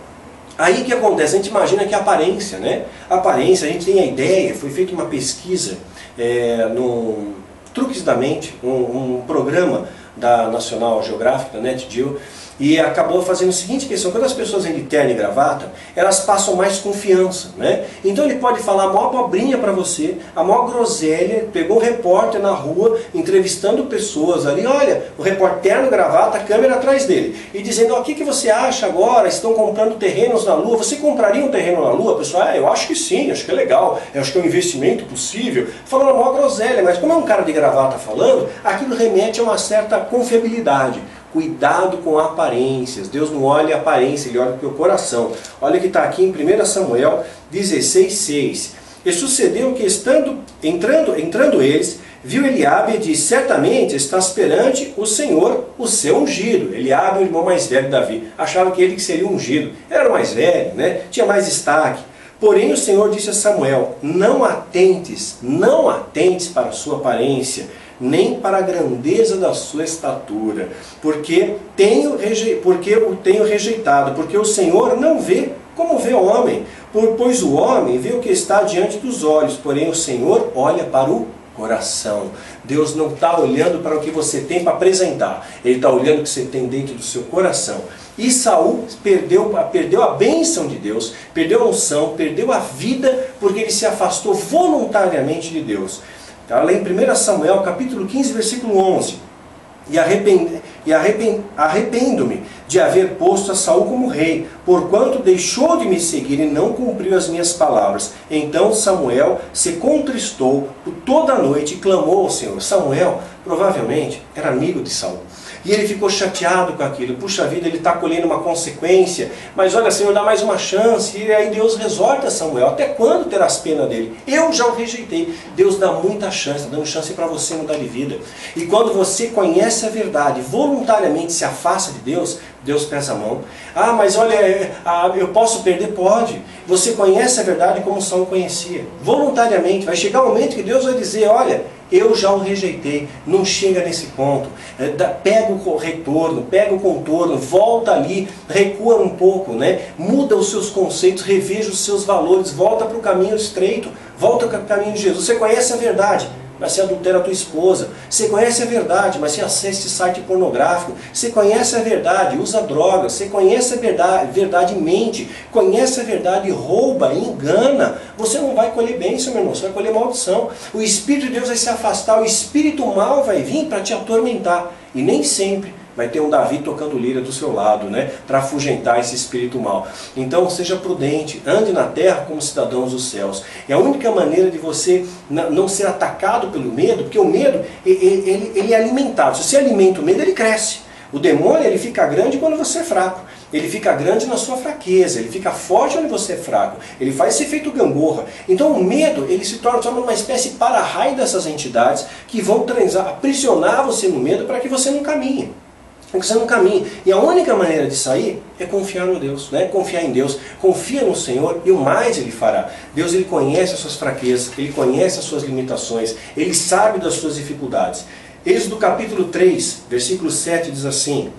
Aí o que acontece? A gente imagina que a aparência, né? A aparência, a gente tem a ideia, foi feita uma pesquisa é, no Truques da Mente, um, um programa da National Geographic, da NetGeo, e acabou fazendo a seguinte questão, quando as pessoas vêm de terno e gravata, elas passam mais confiança, né? Então ele pode falar a maior abobrinha para você, a maior groselha, pegou um repórter na rua, entrevistando pessoas ali, olha, o repórter terno, gravata, câmera atrás dele, e dizendo, o que, que você acha agora, estão comprando terrenos na Lua, você compraria um terreno na Lua? A pessoa, ah, eu acho que sim, acho que é legal, eu acho que é um investimento possível, falando a maior groselha, mas como é um cara de gravata falando, aquilo remete a uma certa confiabilidade. Cuidado com aparências. Deus não olha a aparência, Ele olha para o coração. Olha que está aqui em 1 Samuel 16,6. E sucedeu que estando, entrando, entrando eles, viu Eliabe e disse, certamente estás perante o Senhor, o seu ungido. Eliabe, o irmão mais velho de Davi. Achava que ele que seria ungido. Era o mais velho, né? tinha mais destaque. Porém o Senhor disse a Samuel, não atentes, não atentes para a sua aparência, nem para a grandeza da sua estatura, porque tenho porque o tenho rejeitado, porque o Senhor não vê como vê o homem, pois o homem vê o que está diante dos olhos, porém o Senhor olha para o coração. Deus não está olhando para o que você tem para apresentar, Ele está olhando o que você tem dentro do seu coração. E Saul perdeu, perdeu a bênção de Deus, perdeu a unção, perdeu a vida, porque ele se afastou voluntariamente de Deus. Está lá em 1 Samuel, capítulo 15, versículo 11. E, arrepend, e arrepend, arrependo-me de haver posto a Saul como rei, porquanto deixou de me seguir e não cumpriu as minhas palavras. Então Samuel se contristou por toda a noite e clamou ao Senhor. Samuel provavelmente era amigo de Saul. E ele ficou chateado com aquilo. Puxa vida, ele está colhendo uma consequência. Mas olha, Senhor, dá mais uma chance. E aí Deus resolve a Samuel. Até quando terás pena dele? Eu já o rejeitei. Deus dá muita chance, dando chance para você mudar de vida. E quando você conhece a verdade, voluntariamente se afasta de Deus, Deus pesa a mão. Ah, mas olha, é, ah, eu posso perder? Pode. Você conhece a verdade como Saul conhecia. Voluntariamente. Vai chegar um momento que Deus vai dizer, olha, eu já o rejeitei, não chega nesse ponto. É, pega o retorno, pega o contorno, volta ali, recua um pouco, né? muda os seus conceitos, reveja os seus valores, volta para o caminho estreito, volta para o caminho de Jesus. Você conhece a verdade, mas você adultera a tua esposa. Você conhece a verdade, mas você acessa site pornográfico. Você conhece a verdade, usa drogas. Você conhece a verdade, verdade mente. Conhece a verdade, rouba, engana. Você não vai colher bênção, meu irmão. Você vai colher maldição. O Espírito de Deus vai se afastar. O Espírito mal vai vir para te atormentar. E nem sempre vai ter um Davi tocando lira do seu lado, né, para afugentar esse espírito mal. Então seja prudente, ande na terra como cidadãos dos céus. É a única maneira de você não ser atacado pelo medo, porque o medo ele, ele é alimentado. Se você alimenta o medo, ele cresce. O demônio ele fica grande quando você é fraco. Ele fica grande na sua fraqueza, ele fica forte onde você é fraco. Ele faz esse efeito gangorra. Então o medo, ele se torna uma espécie para-raio dessas entidades que vão transar, aprisionar você no medo para que você não caminhe porque você não caminha. E a única maneira de sair é confiar no Deus, né? confiar em Deus. Confia no Senhor e o mais Ele fará. Deus ele conhece as suas fraquezas, Ele conhece as suas limitações, Ele sabe das suas dificuldades. Êxodo capítulo 3, versículo 7 diz assim,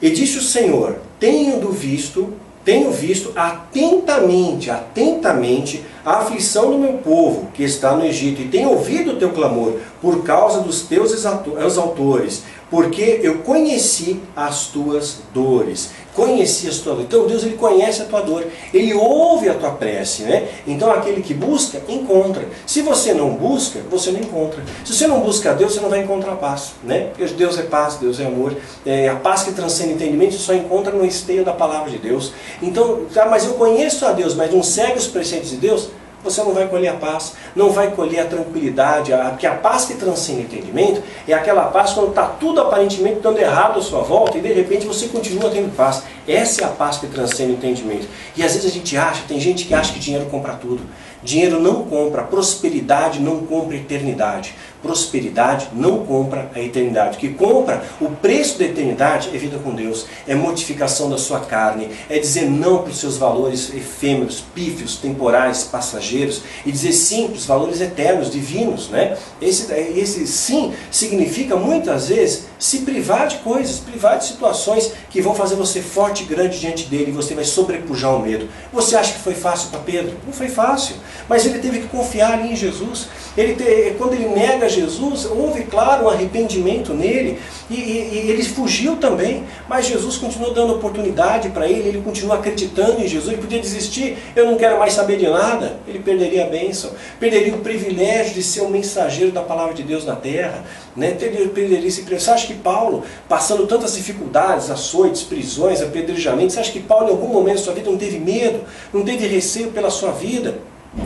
E disse o Senhor, tendo visto, tenho visto atentamente, atentamente a aflição do meu povo que está no Egito, e tenho ouvido o teu clamor por causa dos teus exaltores, porque eu conheci as tuas dores. Conheci as tuas dores. Então Deus ele conhece a tua dor, ele ouve a tua prece, né? Então aquele que busca, encontra. Se você não busca, você não encontra. Se você não busca a Deus, você não vai encontrar paz, né? Porque Deus é paz, Deus é amor. É, a paz que transcende entendimento só encontra no esteio da palavra de Deus. Então, tá, mas eu conheço a Deus, mas não segue os preceitos de Deus, você não vai colher a paz, não vai colher a tranquilidade, a, porque a paz que transcende o entendimento é aquela paz quando está tudo aparentemente dando errado à sua volta e de repente você continua tendo paz. Essa é a paz que transcende o entendimento. E às vezes a gente acha, tem gente que acha que dinheiro compra tudo. Dinheiro não compra, prosperidade não compra eternidade. Prosperidade não compra a eternidade. O que compra o preço da eternidade é vida com Deus, é mortificação da sua carne, é dizer não para os seus valores efêmeros, pífios, temporais, passageiros, e dizer sim para os valores eternos, divinos. Né? Esse, esse sim significa muitas vezes se privar de coisas, privar de situações que vão fazer você forte e grande diante dele e você vai sobrepujar o medo. Você acha que foi fácil para Pedro? Não foi fácil. Mas ele teve que confiar em Jesus. Ele te, quando ele nega Jesus, houve, claro, um arrependimento nele e, e, e ele fugiu também. Mas Jesus continuou dando oportunidade para ele, ele continua acreditando em Jesus. Ele podia desistir, eu não quero mais saber de nada. Ele perderia a bênção, perderia o privilégio de ser um mensageiro da palavra de Deus na terra. Né? Perderia esse Você acha que Paulo, passando tantas dificuldades, açoites, prisões, apedrejamentos, você acha que Paulo em algum momento da sua vida não teve medo, não teve receio pela sua vida?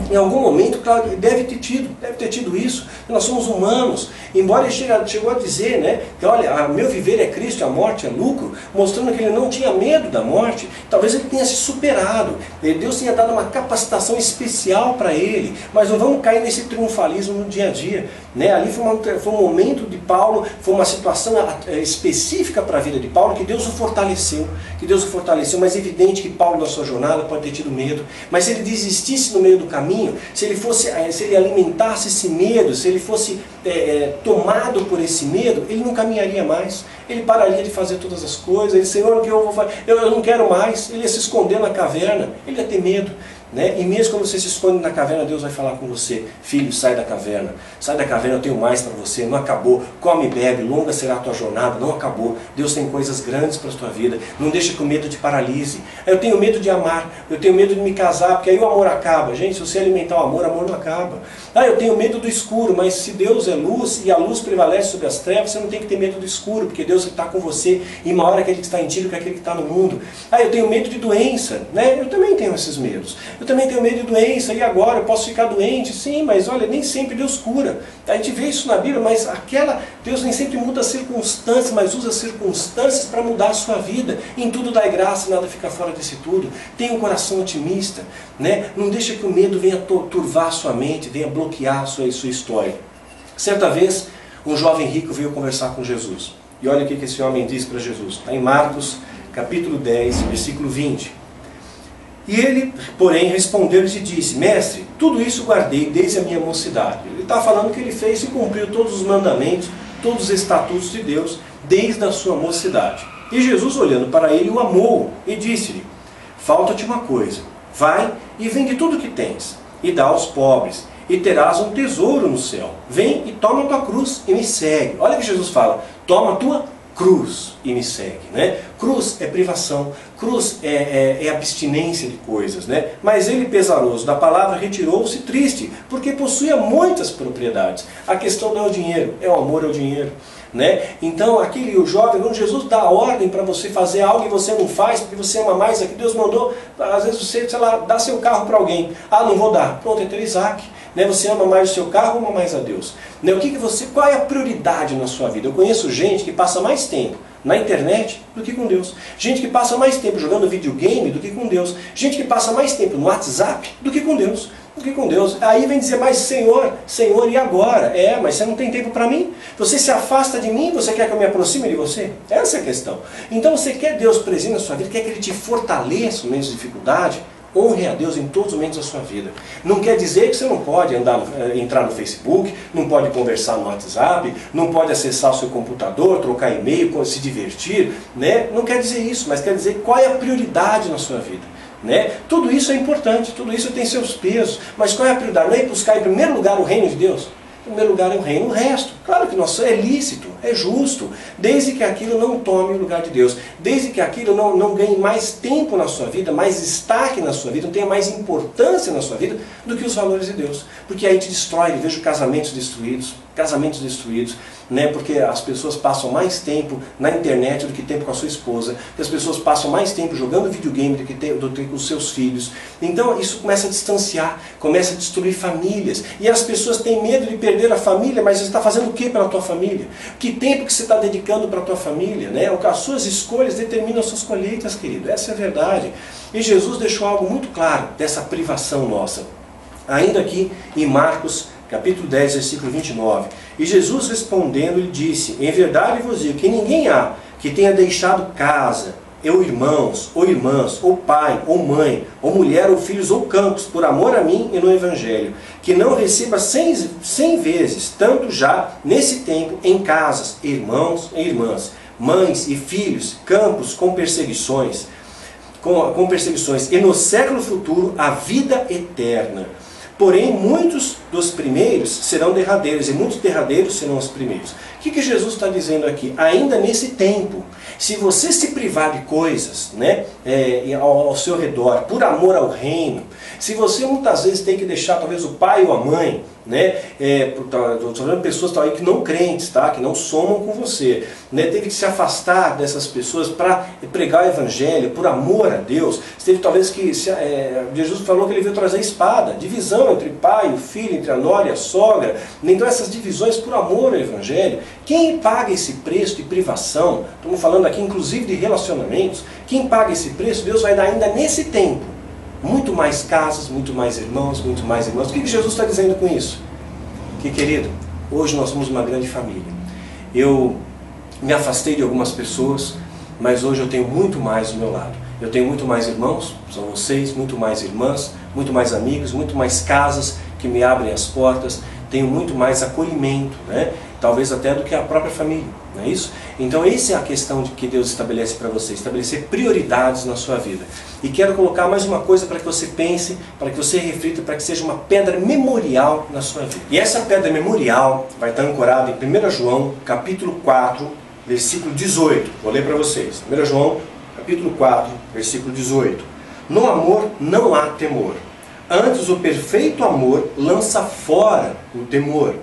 Em algum momento, claro, deve ter tido, deve ter tido isso. Nós somos humanos. Embora ele chegou a dizer, né, que olha, meu viver é Cristo, a morte é lucro, mostrando que ele não tinha medo da morte, talvez ele tenha se superado. Deus tenha dado uma capacitação especial para ele. Mas não vamos cair nesse triunfalismo no dia a dia. Né? Ali foi, uma, foi um momento de Paulo, foi uma situação é, específica para a vida de Paulo, que Deus o fortaleceu. Que Deus o fortaleceu, mas é evidente que Paulo, na sua jornada, pode ter tido medo. Mas se ele desistisse no meio do caminho, se ele fosse, eh, se ele alimentasse esse medo, se ele fosse é, é, tomado por esse medo, ele não caminharia mais. Ele pararia de fazer todas as coisas. Ele, Senhor, o que eu vou fazer? Eu, eu não quero mais. Ele ia se esconder na caverna. Ele ia ter medo. Né? E mesmo quando você se esconde na caverna, Deus vai falar com você: Filho, sai da caverna. Sai da caverna, eu tenho mais para você. Não acabou. Come e bebe. Longa será a tua jornada. Não acabou. Deus tem coisas grandes para a tua vida. Não deixa que o medo te paralise. Eu tenho medo de amar. Eu tenho medo de me casar, porque aí o amor acaba. Gente, se você alimentar o amor, o amor não acaba. Ah, eu tenho medo do escuro, mas se Deus é luz e a luz prevalece sobre as trevas, você não tem que ter medo do escuro, porque Deus está com você e maior é aquele que está em ti do que aquele que está no mundo. Ah, eu tenho medo de doença. Né? Eu também tenho esses medos. Eu eu também tenho medo de doença, e agora? Eu posso ficar doente? Sim, mas olha, nem sempre Deus cura. A gente vê isso na Bíblia, mas aquela, Deus nem sempre muda as circunstâncias, mas usa as circunstâncias para mudar a sua vida. Em tudo dá graça, nada fica fora desse tudo. Tenha um coração otimista, né? não deixa que o medo venha turvar a sua mente, venha bloquear a sua, a sua história. Certa vez, um jovem rico veio conversar com Jesus. E olha o que esse homem diz para Jesus. Está em Marcos, capítulo 10, versículo 20. E ele, porém, respondeu-lhes e disse: Mestre, tudo isso guardei desde a minha mocidade. Ele está falando que ele fez e cumpriu todos os mandamentos, todos os estatutos de Deus, desde a sua mocidade. E Jesus, olhando para ele, o amou e disse-lhe: Falta-te uma coisa. Vai e vende tudo o que tens, e dá aos pobres, e terás um tesouro no céu. Vem e toma a tua cruz e me segue. Olha que Jesus fala: Toma a tua cruz e me segue. Né? Cruz é privação, cruz é, é, é, abstinência de coisas. Né? Mas ele, pesaroso da palavra, retirou-se triste, porque possuía muitas propriedades. A questão não é o dinheiro, é o amor ao dinheiro. Né? Então, aquele o jovem, quando Jesus dá ordem para você fazer algo e você não faz, porque você ama mais aqui, Deus mandou, às vezes você, sei lá, dá seu carro para alguém. Ah, não vou dar. Pronto, é ter Isaac. Né? Você ama mais o seu carro ou ama mais a Deus? Né? O que, que você, qual é a prioridade na sua vida? Eu conheço gente que passa mais tempo na internet do que com Deus. Gente que passa mais tempo jogando videogame do que com Deus. Gente que passa mais tempo no WhatsApp do que com Deus. Do que com Deus. Aí vem dizer, mas Senhor, Senhor, e agora? É, mas você não tem tempo para mim? Você se afasta de mim? Você quer que eu me aproxime de você? Essa é a questão. Então você quer Deus presente na sua vida, quer que Ele te fortaleça no meio de dificuldade? Honre a Deus em todos os momentos da sua vida. Não quer dizer que você não pode andar, eh, entrar no Facebook, não pode conversar no WhatsApp, não pode acessar o seu computador, trocar e-mail, se divertir. Né? Não quer dizer isso, mas quer dizer qual é a prioridade na sua vida. Né? Tudo isso é importante, tudo isso tem seus pesos. Mas qual é a prioridade? Não é buscar em primeiro lugar o reino de Deus? Primeiro lugar é o reino, o resto. Claro que nosso é lícito, é justo, desde que aquilo não tome o lugar de Deus, desde que aquilo não, não ganhe mais tempo na sua vida, mais destaque na sua vida, não tenha mais importância na sua vida do que os valores de Deus. Porque aí te destrói, vejo casamentos destruídos, casamentos destruídos, né? porque as pessoas passam mais tempo na internet do que tempo com a sua esposa, que as pessoas passam mais tempo jogando videogame do que, do com os seus filhos. Então isso começa a distanciar, começa a destruir famílias. E as pessoas têm medo de perder a família, mas você está fazendo o que pela tua família? Que tempo que você está dedicando para a tua família? Né? As suas escolhas determinam as suas colheitas, querido. Essa é a verdade. E Jesus deixou algo muito claro dessa privação nossa. Ainda aqui em Marcos capítulo 10, versículo 29. E Jesus respondendo lhe disse: Em verdade vos digo que ninguém há que tenha deixado casa, ou irmãos, ou irmãs, ou pai, ou mãe, ou mulher, ou filhos, ou campos, por amor a mim e no Evangelho, que não receba cem, cem vezes, tanto já nesse tempo, em casas, irmãos e irmãs, mães e filhos, campos com perseguições, com, com perseguições, e no século futuro a vida eterna. Porém, muitos dos primeiros serão derradeiros, e muitos derradeiros serão os primeiros. O que, que Jesus está dizendo aqui? Ainda nesse tempo, se você se privar de coisas né, é, ao, ao seu redor, por amor ao reino, se você muitas vezes tem que deixar talvez o pai ou a mãe, né? Estou tá, falando pessoas tá, que não crentes, tá? que não somam com você. Né? Teve que se afastar dessas pessoas para pregar o evangelho, por amor a Deus. Teve talvez que. Se, é, Jesus falou que ele veio trazer espada, divisão entre pai e filho, entre a nora e a sogra. Então essas divisões por amor ao evangelho. Quem paga esse preço de privação, estamos falando aqui inclusive de relacionamentos, quem paga esse preço, Deus vai dar ainda nesse tempo muito mais casas, muito mais irmãos, muito mais irmãos. O que Jesus está dizendo com isso? Que, querido, hoje nós somos uma grande família. Eu me afastei de algumas pessoas, mas hoje eu tenho muito mais do meu lado. Eu tenho muito mais irmãos, são vocês, muito mais irmãs, muito mais amigos, muito mais casas que me abrem as portas, tenho muito mais acolhimento, né? talvez até do que a própria família, não é isso? Então essa é a questão que Deus estabelece para você, estabelecer prioridades na sua vida. E quero colocar mais uma coisa para que você pense, para que você reflita, para que seja uma pedra memorial na sua vida. E essa pedra memorial vai estar ancorada em 1 João, capítulo 4, versículo 18. Vou ler para vocês. 1 João, capítulo 4, versículo 18. No amor não há temor. Antes o perfeito amor lança fora o temor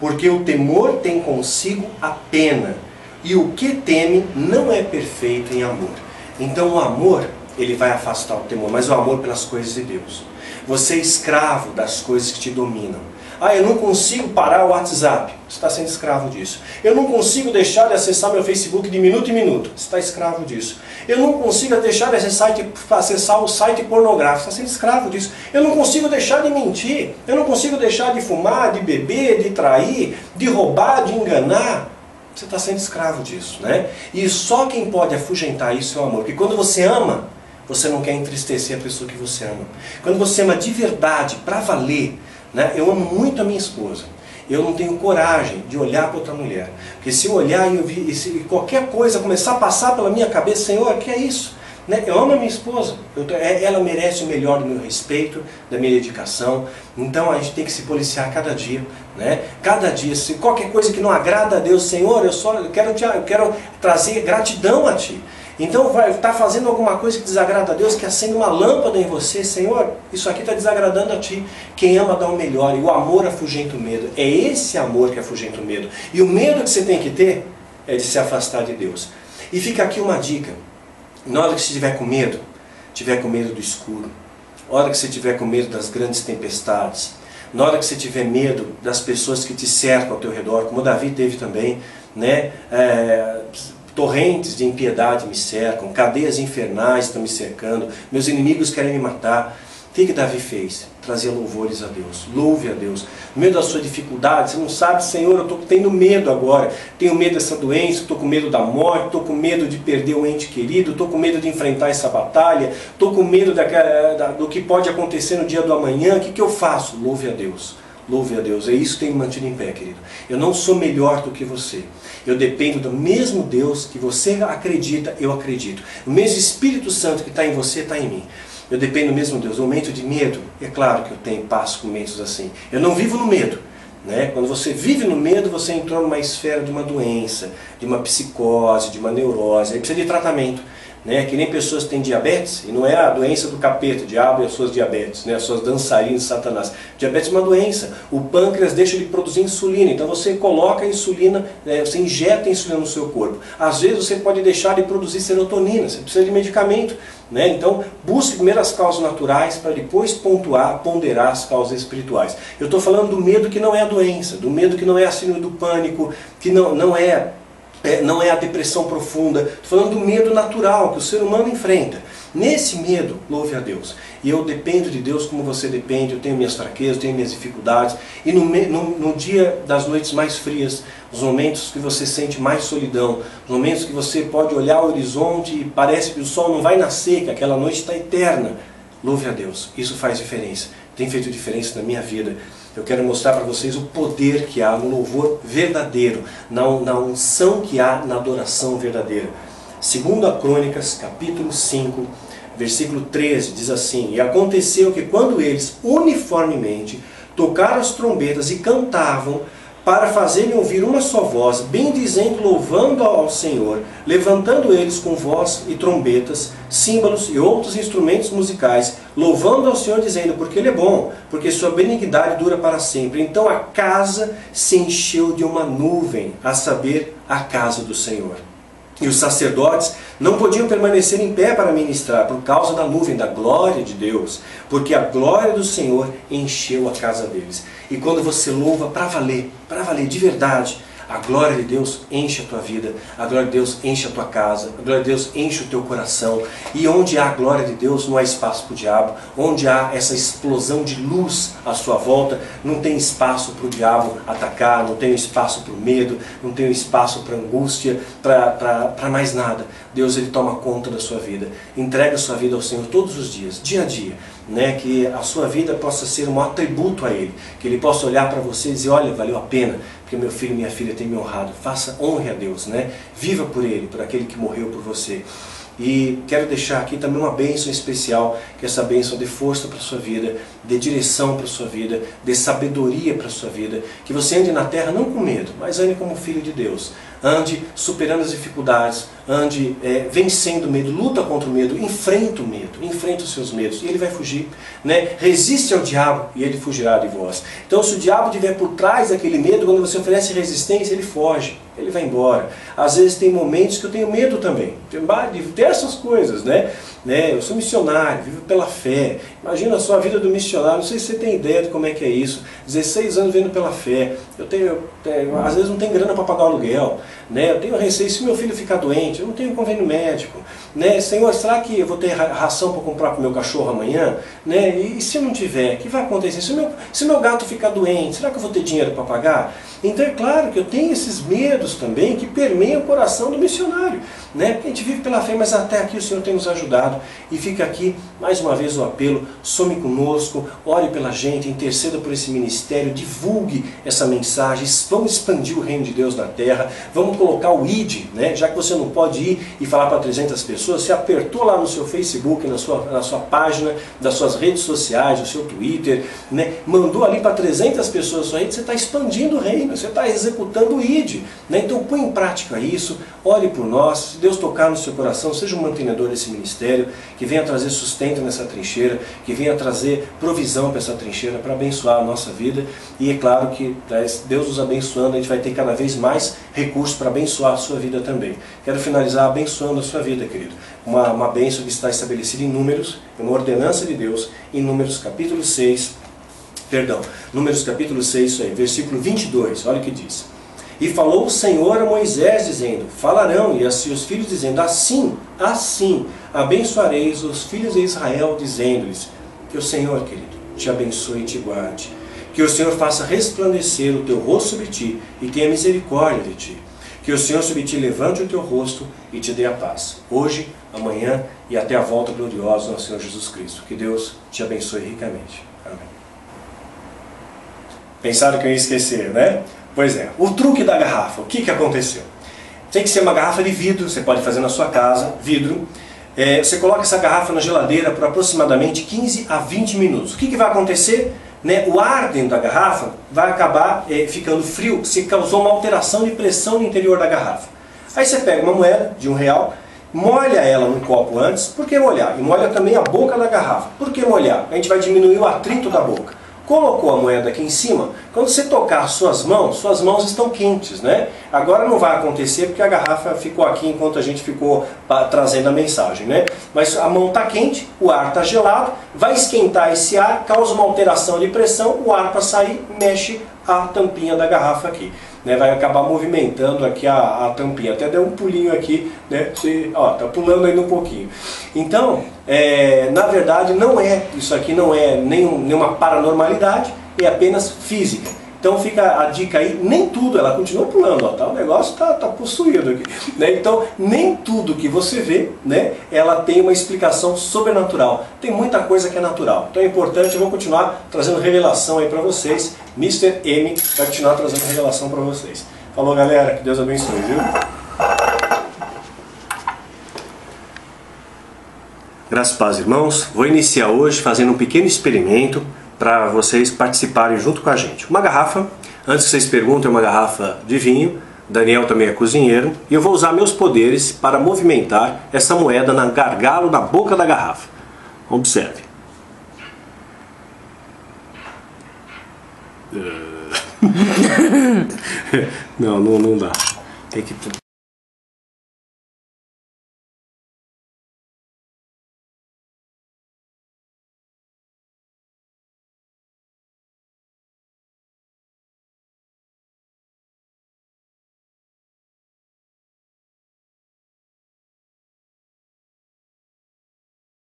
porque o temor tem consigo a pena, e o que teme não é perfeito em amor. Então o amor, ele vai afastar o temor, mas o amor pelas coisas de Deus. Você é escravo das coisas que te dominam. Ah, eu não consigo parar o WhatsApp. Você está sendo escravo disso. Eu não consigo deixar de acessar meu Facebook de minuto em minuto. Você está escravo disso. Eu não consigo deixar de acessar, de acessar o site pornográfico. Você está sendo escravo disso. Eu não consigo deixar de mentir. Eu não consigo deixar de fumar, de beber, de trair, de roubar, de enganar. Você está sendo escravo disso, né? E só quem pode afugentar isso é o amor. Porque quando você ama, você não quer entristecer a pessoa que você ama. Quando você ama de verdade, para valer, né? Eu amo muito a minha esposa. Eu não tenho coragem de olhar para outra mulher. Porque se eu olhar e, eu vi, e se qualquer coisa começar a passar pela minha cabeça, Senhor, que é isso? Né? Eu amo a minha esposa. Eu, é, ela merece o melhor do meu respeito, da minha dedicação. Então a gente tem que se policiar cada dia. Né? Cada dia, se qualquer coisa que não agrada a Deus, Senhor, eu só eu quero, te, eu quero trazer gratidão a Ti. Então vai estar tá fazendo alguma coisa que desagrada a Deus, que acende uma lâmpada em você, Senhor, isso aqui está desagradando a ti. Quem ama dá o melhor, e o amor afugenta o medo. É esse amor que afugenta o medo. E o medo que você tem que ter é de se afastar de Deus. E fica aqui uma dica. Na hora que você estiver com medo, tiver com medo do escuro, na hora que você tiver com medo das grandes tempestades, na hora que você tiver medo das pessoas que te cercam ao teu redor, como Davi teve também, né? É, Torrentes de impiedade me cercam, cadeias infernais estão me cercando, meus inimigos querem me matar. O que, Davi fez? Trazia louvores a Deus. Louve a Deus. No meio da sua dificuldade, você não sabe, Senhor, eu estou tendo medo agora. Tenho medo dessa doença, estou com medo da morte, estou com medo de perder o ente querido, estou com medo de enfrentar essa batalha, estou com medo da, da, do que pode acontecer no dia do amanhã. O que, que eu faço? Louve a Deus. Louve a Deus. É isso que tem me mantido em pé, querido. Eu não sou melhor do que você. Eu dependo do mesmo Deus que você acredita, eu acredito. O mesmo Espírito Santo que está em você está em mim. Eu dependo do mesmo Deus. No momento de medo, é claro que eu tenho passo com momentos assim. Eu não vivo no medo. Né? Quando você vive no medo, você entrou numa esfera de uma doença, de uma psicose, de uma neurose. Aí precisa de tratamento né? que nem pessoas que têm diabetes, e não é a doença do capeta, o diabo e as suas diabetes, né? as suas dançarinas de Satanás. Diabetes é uma doença, o pâncreas deixa de produzir insulina, então você coloca a insulina, né? você injeta a insulina no seu corpo. Às vezes você pode deixar de produzir serotonina, você precisa de medicamento. Né? Então, busque primeiro as causas naturais para depois pontuar, ponderar as causas espirituais. Eu estou falando do medo que não é a doença, do medo que não é a síndrome do pânico, que não, não é é, não é a depressão profunda. Estou falando do medo natural que o ser humano enfrenta. Nesse medo, louve a Deus. E eu dependo de Deus como você depende, eu tenho minhas fraquezas, tenho minhas dificuldades. E no, no, no, dia das noites mais frias, os momentos que você sente mais solidão, os momentos que você pode olhar o horizonte e parece que o sol não vai nascer, que aquela noite está eterna, louve a Deus. Isso faz diferença. Tem feito diferença na minha vida. Eu quero mostrar para vocês o poder que há no louvor verdadeiro, na, na unção que há na adoração verdadeira. Segundo a Crônicas, capítulo 5, versículo 13, diz assim: E aconteceu que quando eles uniformemente tocaram as trombetas e cantavam, para fazerem ouvir uma só voz, bendizendo, louvando ao Senhor, levantando eles com voz e trombetas, símbolos e outros instrumentos musicais, louvando ao Senhor, dizendo, porque Ele é bom, porque sua benignidade dura para sempre. Então a casa se encheu de uma nuvem, a saber, a casa do Senhor. E os sacerdotes não podiam permanecer em pé para ministrar por causa da nuvem da glória de Deus, porque a glória do Senhor encheu a casa deles. E quando você louva para valer, para valer de verdade, a glória de Deus enche a tua vida, a glória de Deus enche a tua casa, a glória de Deus enche o teu coração. E onde há a glória de Deus, não há espaço para o diabo. Onde há essa explosão de luz à sua volta, não tem espaço para o diabo atacar, não tem espaço para o medo, não tem espaço para angústia, para mais nada. Deus ele toma conta da sua vida. Entrega a sua vida ao Senhor todos os dias, dia a dia. Né, que a sua vida possa ser um atributo a Ele, que Ele possa olhar para você e dizer, olha, valeu a pena, porque meu filho e minha filha têm me honrado. Faça honre a Deus, né? Viva por Ele, por aquele que morreu por você. E quero deixar aqui também uma bênção especial, que essa bênção dê força para a sua vida, dê direção para a sua vida, dê sabedoria para a sua vida, que você ande na terra não com medo, mas ande como filho de Deus, ande superando as dificuldades, ande é, vencendo o medo, luta contra o medo, enfrenta o medo, enfrenta os seus medos, e ele vai fugir. Né? Resiste ao diabo e ele fugirá de vós. Então, se o diabo estiver por trás daquele medo, quando você oferece resistência, ele foge, ele vai embora. Às vezes tem momentos que eu tenho medo também, de diversas coisas, né? né? Eu sou missionário, vivo pela fé. Imagina a vida do missionário, não sei se você tem ideia de como é que é isso. 16 anos vivendo pela fé. Eu tenho, eu tenho às vezes não tem grana para pagar o aluguel, né? Eu tenho receio se meu filho ficar doente, eu não tenho convênio médico, né? Senhor, será que eu vou ter ração para comprar para o meu cachorro amanhã, né? E, e, se não tiver, o que vai acontecer? Se meu, se meu gato ficar doente, será que eu vou ter dinheiro para pagar? Então é claro que eu tenho esses medos também que permeiam o coração do missionário, né? Porque a gente vive pela fé, mas até aqui o Senhor tem nos ajudado e fica aqui mais uma vez o apelo, some conosco, ore pela gente, interceda por esse ministério, divulgue essa mensagem, vamos expandir o reino de Deus na terra, vamos colocar o ID, né? já que você não pode ir e falar para 300 pessoas, você apertou lá no seu Facebook, na sua, na sua página, das suas redes sociais, no seu Twitter, né? mandou ali para 300 pessoas sua rede, você está expandindo o reino, você está executando o ID. Né? Então põe em prática isso, ore por nós, Deus tocar no seu coração, seja um mantenedor desse ministério, que venha trazer sustento nessa trincheira, que venha trazer provisão para essa trincheira, para abençoar a nossa vida. E é claro que Deus nos abençoando, a gente vai ter cada vez mais recursos para abençoar a sua vida também. Quero finalizar abençoando a sua vida, querido. Uma, uma bênção que está estabelecida em números, uma ordenança de Deus, em números capítulo 6, perdão, números capítulo 6, isso aí, versículo 22, olha o que diz. E falou o Senhor a Moisés, dizendo, falarão, e a seus filhos, dizendo, assim, assim, abençoareis os filhos de Israel, dizendo-lhes, que o Senhor, querido, te abençoe e te guarde, que o Senhor faça resplandecer o teu rosto sobre ti, e tenha misericórdia de ti, que o Senhor sobre ti levante o teu rosto e te dê a paz, hoje, amanhã e até a volta gloriosa do Senhor Jesus Cristo. Que Deus te abençoe ricamente. Amém. Pensaram que eu ia esquecer, né? Pois é, o truque da garrafa, o que, que aconteceu? Tem que ser uma garrafa de vidro, você pode fazer na sua casa, vidro. É, você coloca essa garrafa na geladeira por aproximadamente 15 a 20 minutos. O que, que vai acontecer? Né, o ar dentro da garrafa vai acabar é, ficando frio se causou uma alteração de pressão no interior da garrafa. Aí você pega uma moeda de um real, molha ela num copo antes. Por que molhar? E molha também a boca da garrafa. Por que molhar? A gente vai diminuir o atrito da boca colocou a moeda aqui em cima, quando você tocar suas mãos, suas mãos estão quentes, né? Agora não vai acontecer porque a garrafa ficou aqui enquanto a gente ficou trazendo a mensagem, né? Mas a mão está quente, o ar está gelado, vai esquentar esse ar, causa uma alteração de pressão, o ar para sair mexe a tampinha da garrafa aqui né, vai acabar movimentando aqui a, a tampinha. Até deu um pulinho aqui, né? Você, ó, tá pulando ainda um pouquinho. Então, é, na verdade, não é, isso aqui não é nenhum, nenhuma paranormalidade, é apenas física. Então fica a dica aí, nem tudo, ela continua pulando, ó, tá, o negócio está tá possuído aqui. Né? Então, nem tudo que você vê, né, ela tem uma explicação sobrenatural. Tem muita coisa que é natural. Então é importante, eu vou continuar trazendo revelação aí para vocês. Mr. M vai continuar trazendo revelação para vocês. Falou galera, que Deus abençoe, viu? Graças paz, irmãos. Vou iniciar hoje fazendo um pequeno experimento para vocês participarem junto com a gente. Uma garrafa, antes que vocês perguntem, é uma garrafa de vinho. Daniel também é cozinheiro. E eu vou usar meus poderes para movimentar essa moeda na gargalo da boca da garrafa. Observe. não, não, não dá. Tem que